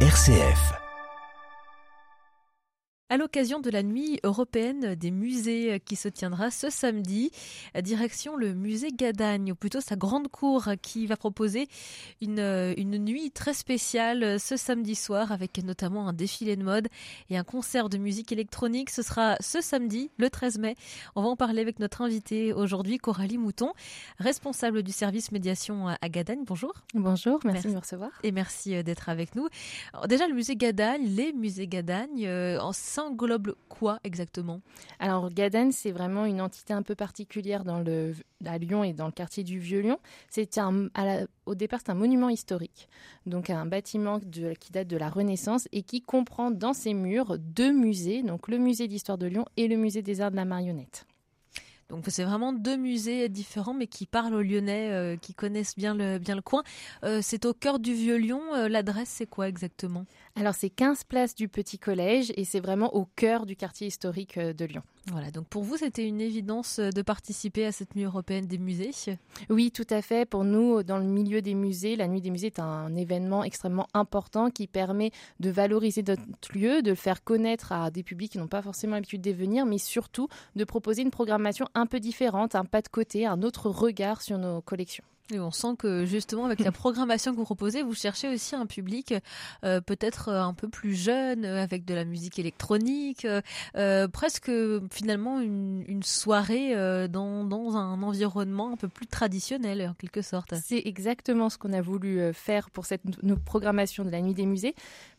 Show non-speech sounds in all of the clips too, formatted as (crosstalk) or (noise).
RCF. À l'occasion de la nuit européenne des musées qui se tiendra ce samedi, direction le musée Gadagne, ou plutôt sa grande cour, qui va proposer une, une nuit très spéciale ce samedi soir avec notamment un défilé de mode et un concert de musique électronique. Ce sera ce samedi, le 13 mai. On va en parler avec notre invitée aujourd'hui, Coralie Mouton, responsable du service médiation à Gadagne. Bonjour. Bonjour, merci, de me recevoir. Et merci d'être avec nous. Alors déjà, le musée Gadagne, les musées Gadagne, euh, en englobe quoi exactement? Alors Gaden, c'est vraiment une entité un peu particulière dans le, à Lyon et dans le quartier du Vieux-Lyon. C'est un, au départ, c'est un monument historique, donc un bâtiment de, qui date de la Renaissance et qui comprend dans ses murs deux musées, donc le musée d'histoire de Lyon et le musée des arts de la marionnette. Donc c'est vraiment deux musées différents, mais qui parlent aux Lyonnais, euh, qui connaissent bien le, bien le coin. Euh, c'est au cœur du Vieux-Lyon. Euh, l'adresse, c'est quoi exactement? Alors c'est 15 places du Petit Collège et c'est vraiment au cœur du quartier historique de Lyon. Voilà, donc pour vous, c'était une évidence de participer à cette nuit européenne des musées? Oui, tout à fait. Pour nous, dans le milieu des musées, la nuit des musées est un événement extrêmement important qui permet de valoriser notre lieu, de le faire connaître à des publics qui n'ont pas forcément l'habitude d'y venir, mais surtout de proposer une programmation un peu différente, un pas de côté, un autre regard sur nos collections. Et on sent que justement avec la (laughs) programmation que vous proposez, vous cherchez aussi un public euh, peut-être un peu plus jeune, euh, avec de la musique électronique, euh, presque finalement une, une soirée dans, dans, un environnement un peu plus traditionnel en quelque sorte. C'est exactement ce qu'on a voulu faire pour cette programmation de la nuit des musées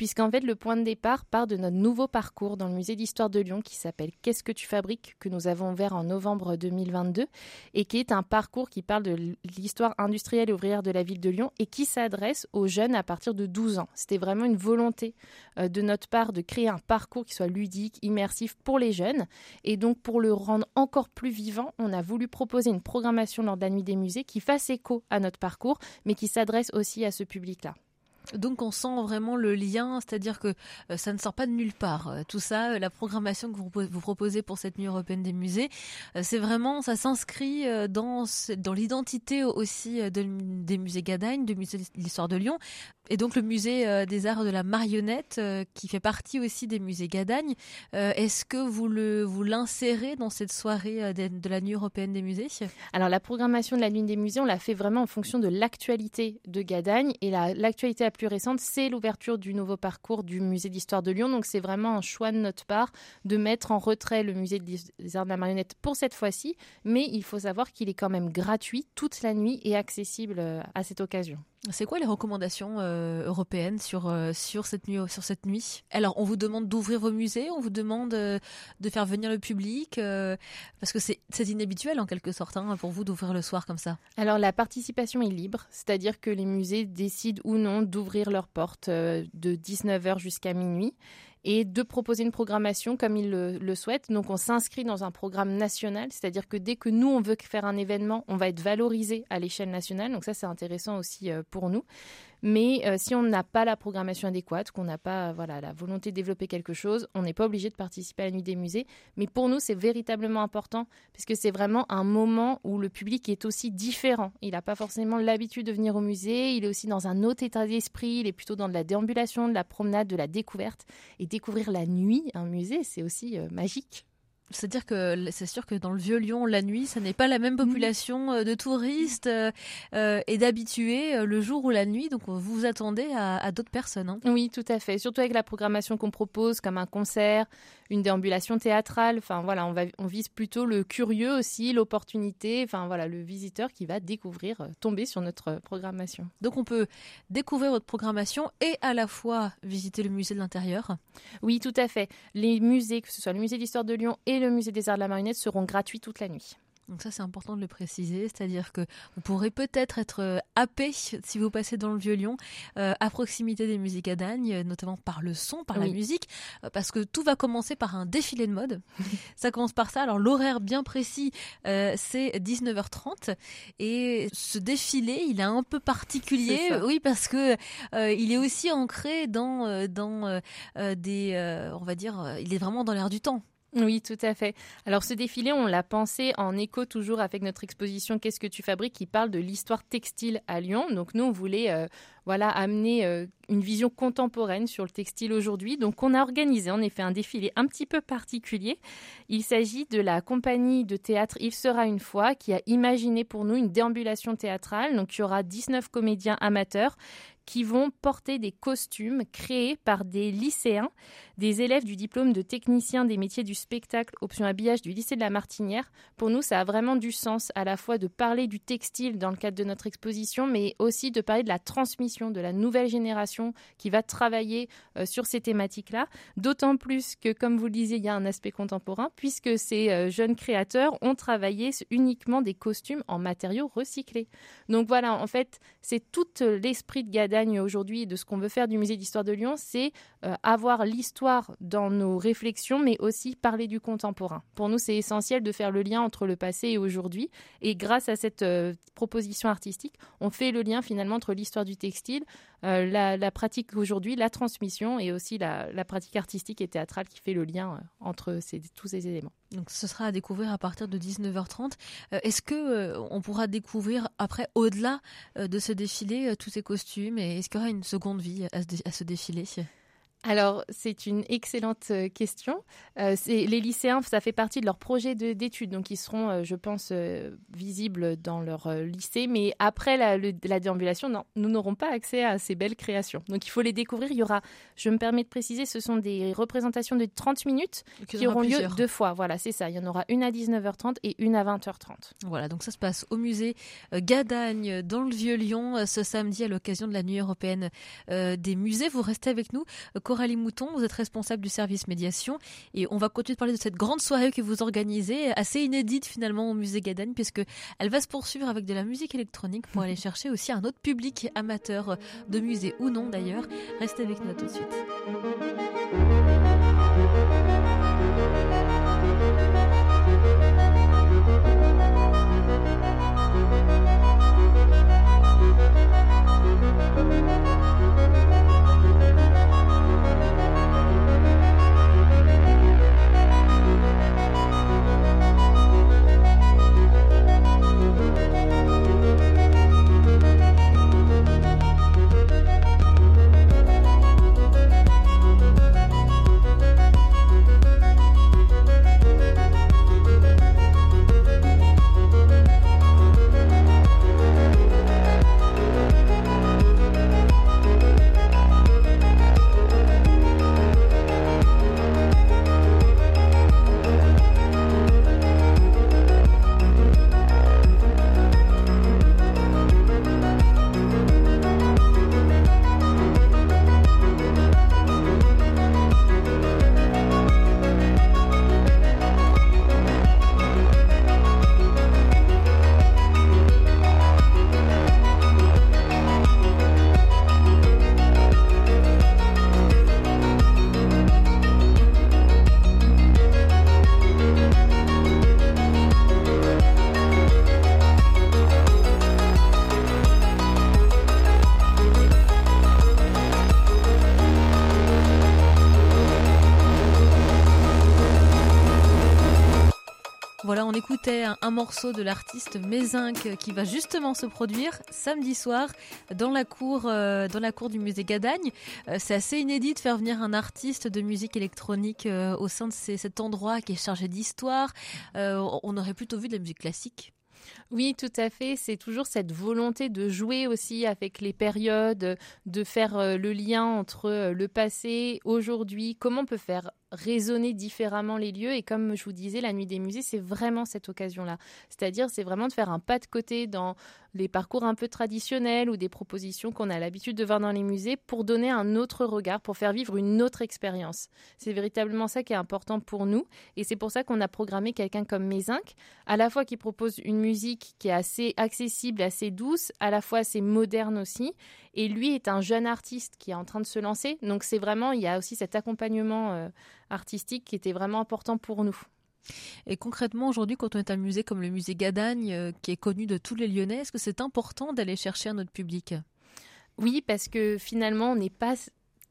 puisqu'en fait le point de départ part de notre nouveau parcours dans le musée d'histoire de Lyon qui s'appelle Qu'est-ce que tu fabriques que nous avons ouvert en novembre 2022 et qui est un parcours qui parle de l'histoire industrielle et ouvrière de la ville de Lyon et qui s'adresse aux jeunes à partir de 12 ans. C'était vraiment une volonté euh, de notre part de créer un parcours qui soit ludique, immersif pour les jeunes et donc pour le rendre encore plus vivant, on a voulu proposer une programmation lors de la nuit des musées qui fasse écho à notre parcours mais qui s'adresse aussi à ce public-là. Donc on sent vraiment le lien, c'est-à-dire que euh, ça ne sort pas de nulle part. Euh, tout ça, euh, la programmation que vous, proposez pour cette nuit européenne des musées, c'est vraiment, ça s'inscrit dans, dans l'identité aussi des musées Gadagne, du musée de l'histoire de Lyon, et donc le musée des arts de la marionnette, qui fait partie aussi des musées Gadagne. Est-ce que vous le vous l'insérez dans cette soirée de, la nuit européenne des musées? Alors la programmation de la nuit des musées, on l'a fait vraiment en fonction de l'actualité de Gadagne, et l'actualité la plus récente, c'est l'ouverture du nouveau parcours du musée d'histoire de Lyon. Donc c'est vraiment un choix de notre part de mettre en retrait le musée des arts de la marionnette pour cette fois-ci, mais il faut savoir qu'il est quand même gratuit toute la nuit et accessible euh, à cette occasion. C'est quoi les recommandations euh, européennes sur euh, sur cette nuit? Alors, on vous demande d'ouvrir vos musées, on vous demande euh, de faire venir le public parce que c'est c'est inhabituel en quelque sorte hein, pour vous d'ouvrir le soir comme ça. Alors, la participation est libre, c'est-à-dire que les musées décident ou non d'ouvrir leurs portes de 19h jusqu'à minuit et de proposer une programmation comme ils le, souhaitent. Donc on s'inscrit dans un programme national, c'est-à-dire que dès que nous on veut faire un événement, on va être valorisé à l'échelle nationale. Donc ça c'est intéressant aussi euh, pour nous. Mais euh, si on n'a pas la programmation adéquate, qu'on n'a pas voilà la volonté de développer quelque chose, on n'est pas obligé de participer à la nuit des musées. Mais pour nous, c'est véritablement important puisque c'est vraiment un moment où le public est aussi différent. Il n'a pas forcément l'habitude de venir au musée. Il est aussi dans un autre état d'esprit. Il est plutôt dans de la déambulation, de la promenade, de la découverte. Et découvrir la nuit, un musée, c'est aussi euh, magique. C'est-à-dire que c'est sûr que dans le vieux Lyon, la nuit, ça n'est pas la même population euh, de touristes euh, euh, et d'habitués le jour ou la nuit. Donc vous vous attendez à, d'autres personnes. Hein. Oui, tout à fait. Surtout avec la programmation qu'on propose, comme un concert, une déambulation théâtrale. Enfin voilà, on, va, on vise plutôt le curieux aussi, l'opportunité. Enfin voilà, le visiteur qui va découvrir, tomber sur notre programmation. Donc on peut découvrir votre programmation et à la fois visiter le musée de l'intérieur. Oui, tout à fait. Les musées, que ce soit le musée d'histoire de Lyon et le musée des arts de la marionnette seront gratuits toute la nuit. Donc ça c'est important de le préciser, c'est-à-dire que vous pourrez peut-être être euh, happé si vous passez dans le Vieux-Lyon, euh, à proximité des musiques à Dagne, notamment par le son, par la musique, euh, parce que tout va commencer par un défilé de mode. (laughs) ça commence par ça. Alors l'horaire bien précis, c'est 19h30 et ce défilé, il est un peu particulier, oui, parce que il est aussi ancré dans dans des, on va dire, il est vraiment dans l'air du temps. Oui, tout à fait. Alors ce défilé, on l'a pensé en écho toujours avec notre exposition Qu'est-ce que tu fabriques qui parle de l'histoire textile à Lyon. Donc nous, on voulait euh, voilà amener euh, une vision contemporaine sur le textile aujourd'hui. Donc on a organisé en effet un défilé un petit peu particulier. Il s'agit de la compagnie de théâtre Il sera une fois qui a imaginé pour nous une déambulation théâtrale. Donc il y aura 19 comédiens amateurs qui vont porter des costumes créés par des lycéens, des élèves du diplôme de technicien des métiers du spectacle, option habillage du lycée de la Martinière. Pour nous, ça a vraiment du sens à la fois de parler du textile dans le cadre de notre exposition, mais aussi de parler de la transmission de la nouvelle génération qui va travailler euh, sur ces thématiques-là. D'autant plus que, comme vous le disiez, il y a un aspect contemporain, puisque ces euh, jeunes créateurs ont travaillé uniquement des costumes en matériaux recyclés. Donc voilà, en fait, c'est tout l'esprit de Gada aujourd'hui de ce qu'on veut faire du musée d'histoire de Lyon, c'est euh, avoir l'histoire dans nos réflexions, mais aussi parler du contemporain. Pour nous, c'est essentiel de faire le lien entre le passé et aujourd'hui. Et grâce à cette euh, proposition artistique, on fait le lien finalement entre l'histoire du textile, euh, la, pratique aujourd'hui, la transmission et aussi la, pratique artistique et théâtrale qui fait le lien entre tous ces éléments. Donc ce sera à découvrir à partir de 19h30. Est-ce que on pourra découvrir après, au-delà de ce défilé, tous ces costumes et est-ce qu'il y aura une seconde vie à ce défilé? Alors, c'est une excellente euh, question. Euh, les lycéens, ça fait partie de leur projet d'études, donc ils seront, euh, je pense, visibles dans leur lycée. Mais après la, la déambulation, non, nous n'aurons pas accès à ces belles créations. Donc, il faut les découvrir. Il y aura, je me permets de préciser, ce sont des représentations de 30 minutes qui auront lieu deux fois. Voilà, c'est ça. Il y en aura une à 19h30 et une à 20h30. Voilà, donc ça se passe au musée Gadagne, dans le Vieux-Lyon, ce samedi à l'occasion de la Nuit européenne des musées. Vous restez avec nous. Coralie Mouton, vous êtes responsable du service médiation et on va continuer de parler de cette grande soirée que vous organisez, assez inédite finalement au musée Gadagne puisque elle va se poursuivre avec de la musique électronique pour aller chercher aussi un autre public amateur de musée ou non d'ailleurs. Restez avec nous tout de suite. Un, morceau de l'artiste Mézinc qui va justement se produire samedi soir dans la cour, euh, du musée Gadagne. Euh, c'est assez inédit de faire venir un artiste de musique électronique euh, au sein de cet endroit qui est chargé d'histoire. on aurait plutôt vu de la musique classique. Oui, tout à fait. C'est toujours cette volonté de jouer aussi avec les périodes, de faire le lien entre le passé, aujourd'hui, comment on peut faire raisonner différemment les lieux? Et comme je vous disais, la nuit des musées, c'est vraiment cette occasion-là. C'est-à-dire, c'est vraiment de faire un pas de côté dans les parcours un peu traditionnels ou des propositions qu'on a l'habitude de voir dans les musées pour donner un autre regard, pour faire vivre une autre expérience. C'est véritablement ça qui est important pour nous. Et c'est pour ça qu'on a programmé quelqu'un comme Mézinc, à la fois qui propose une musique qui est assez accessible, assez douce, à la fois assez moderne aussi. Et lui est un jeune artiste qui est en train de se lancer. Donc c'est vraiment, il y a aussi cet accompagnement euh, artistique qui était vraiment important pour nous. Et concrètement, aujourd'hui, quand on est à un musée comme le musée Gadagne, euh, qui est connu de tous les Lyonnais, est-ce que c'est important d'aller chercher un autre public? Oui, parce que finalement, on n'est pas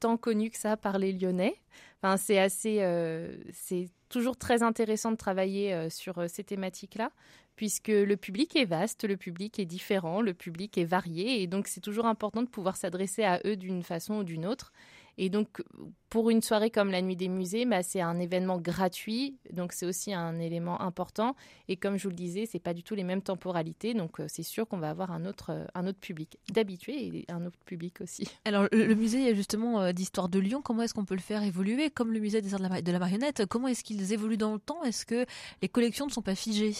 tant connu que ça par les Lyonnais. Enfin, c'est assez, euh, c'est toujours très intéressant de travailler sur ces thématiques-là puisque le public est vaste, le public est différent, le public est varié, et donc c'est toujours important de pouvoir s'adresser à eux d'une façon ou d'une autre. Et donc, pour une soirée comme la Nuit des Musées, bah, c'est un événement gratuit, donc c'est aussi un élément important. Et comme je vous le disais, c'est pas du tout les mêmes temporalités, donc euh, c'est sûr qu'on va avoir un autre, euh, un autre public d'habitués et un autre public aussi. (laughs) Alors, le, musée justement euh, d'histoire de Lyon, comment est-ce qu'on peut le faire évoluer? Comme le musée des arts de la, de la marionnette, comment est-ce qu'ils évoluent dans le temps? Est-ce que les collections ne sont pas figées?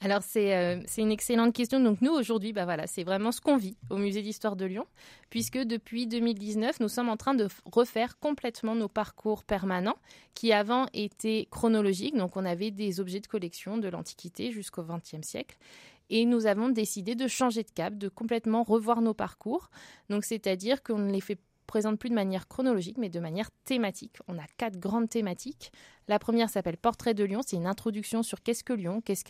Alors c'est c'est une excellente question. Donc nous aujourd'hui, bah voilà, c'est vraiment ce qu'on vit au musée d'histoire de Lyon, puisque depuis 2019, nous sommes en train de refaire complètement nos parcours permanents qui avant étaient chronologiques. Donc on avait des objets de collection de l'Antiquité jusqu'au XXe siècle. Et nous avons décidé de changer de cap, de complètement revoir nos parcours. Donc c'est-à-dire qu'on ne les fait présente plus de manière chronologique, mais de manière thématique. On a quatre grandes thématiques. La première s'appelle Portrait de Lyon. C'est une introduction sur qu'est-ce que Lyon, qu'est-ce,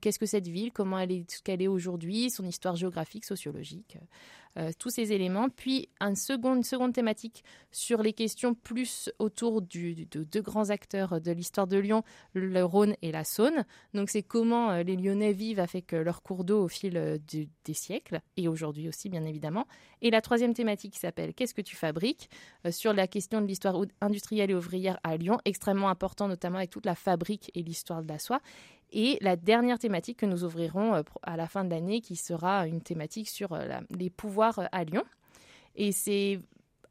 qu'est-ce que cette ville, comment elle est, ce qu'elle est aujourd'hui, son histoire géographique, sociologique, euh, tous ces éléments. Puis une seconde thématique sur les questions plus autour de deux grands acteurs de l'histoire de Lyon, le Rhône et la Saône. Donc c'est comment euh, les Lyonnais vivent avec euh, leur cours d'eau au fil des siècles et aujourd'hui aussi bien évidemment. Et la troisième thématique qui s'appelle Qu'est-ce que tu fabriques? sur la question de l'histoire industrielle et ouvrière à Lyon, extrêmement important notamment avec toute la fabrique et l'histoire de la soie. Et la dernière thématique que nous ouvrirons euh, à la fin de l'année, qui sera une thématique sur euh, les pouvoirs euh, à Lyon. Et c'est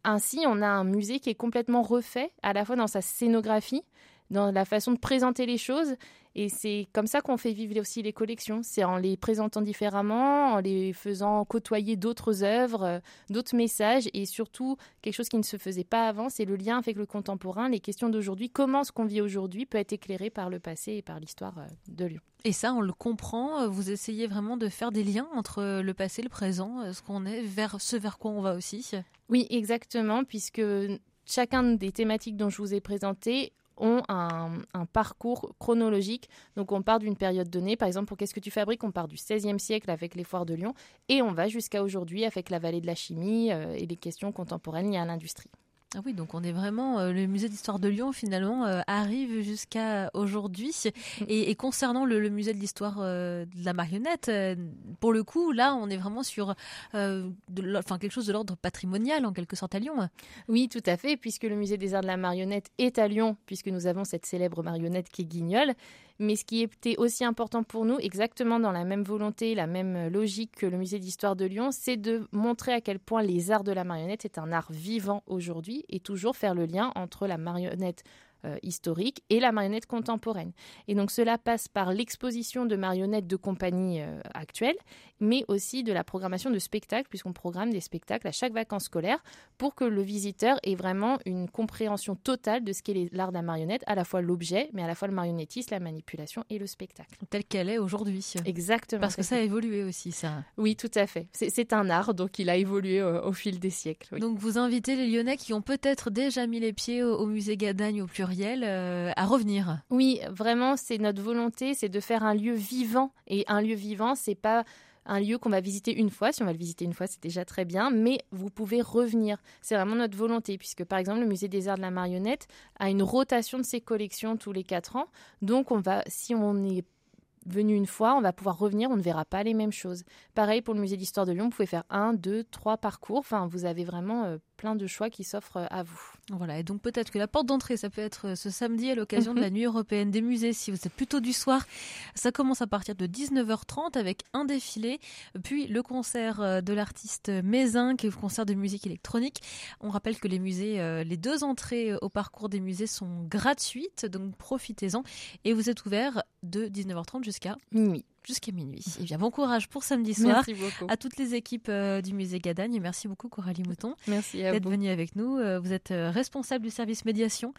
ainsi, on a un musée qui est complètement refait, à la fois dans sa scénographie, dans la façon de présenter les choses. Et c'est comme ça qu'on fait vivre aussi les collections. C'est en les présentant différemment, en les faisant côtoyer d'autres œuvres, euh, d'autres messages, et surtout quelque chose qui ne se faisait pas avant, c'est le lien avec le contemporain, les questions d'aujourd'hui. Comment ce qu'on vit aujourd'hui peut être éclairé par le passé et par l'histoire euh, de Lyon. Et ça, on le comprend. Vous essayez vraiment de faire des liens entre le passé, le présent, euh, ce qu'on est, vers ce vers quoi on va aussi. Oui, exactement, puisque chacun des thématiques dont je vous ai présenté ont un, parcours chronologique. Donc on part d'une période donnée, par exemple pour Qu'est-ce que tu fabriques? On part du XVIe siècle avec les foires de Lyon et on va jusqu'à aujourd'hui avec la vallée de la chimie euh, et les questions contemporaines liées à l'industrie. Ah oui, donc on est vraiment euh, le musée d'histoire de Lyon finalement euh, arrive jusqu'à aujourd'hui. Et, concernant le, musée de l'histoire euh, de la marionnette, pour le coup, là, on est vraiment sur de, enfin, quelque chose de l'ordre patrimonial en quelque sorte à Lyon. Oui, tout à fait, puisque le musée des arts de la marionnette est à Lyon, puisque nous avons cette célèbre marionnette qui est Guignol. Mais ce qui était aussi important pour nous, exactement dans la même volonté, la même logique que le musée d'histoire de Lyon, c'est de montrer à quel point les arts de la marionnette est un art vivant aujourd'hui et toujours faire le lien entre la marionnette euh, historique et la marionnette contemporaine. Et donc cela passe par l'exposition de marionnettes de compagnie euh, actuelles, mais aussi de la programmation de spectacles, puisqu'on programme des spectacles à chaque vacances scolaires pour que le visiteur ait vraiment une compréhension totale de ce qu'est l'art de la marionnette, à la fois l'objet, mais à la fois le marionnettiste, la manipulation et le spectacle. Telle qu'elle est aujourd'hui. Exactement. Parce que ça a évolué aussi, ça. Oui, tout à fait. C'est un art, donc il a évolué euh, au fil des siècles. Donc vous invitez les Lyonnais qui ont peut-être déjà mis les pieds au, au musée Gadagne au euh, à revenir. Oui, vraiment, c'est notre volonté, c'est de faire un lieu vivant. Et un lieu vivant, c'est pas un lieu qu'on va visiter une fois. Si on va le visiter une fois, c'est déjà très bien, mais vous pouvez revenir. C'est vraiment notre volonté, puisque par exemple, le musée des arts de la marionnette a une rotation de ses collections tous les quatre ans. Donc, on va, si on est venu une fois, on va pouvoir revenir, on ne verra pas les mêmes choses. Pareil pour le musée d'histoire de Lyon, vous pouvez faire un, deux, trois parcours. Enfin, vous avez vraiment euh, plein de choix qui s'offrent euh, à vous. Voilà, et donc peut-être que la porte d'entrée, ça peut être euh, ce samedi à l'occasion de la Nuit européenne des musées, si vous êtes plutôt du soir. Ça commence à partir de 19h30 avec un défilé, puis le concert de l'artiste Mézin, qui est le concert de musique électronique. On rappelle que les musées, les deux entrées au parcours des musées sont gratuites, donc profitez-en. Et vous êtes ouvert de 19h30 jusqu'à minuit jusqu'à minuit. Et eh bien, bon courage pour samedi soir. À toutes les équipes euh, du musée Gadagne. Et merci beaucoup, Coralie Mouton. Merci d'être venue avec nous. Euh, vous êtes euh, responsable du service médiation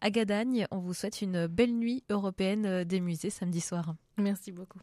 à Gadagne. On vous souhaite une belle nuit européenne des musées samedi soir. Merci beaucoup.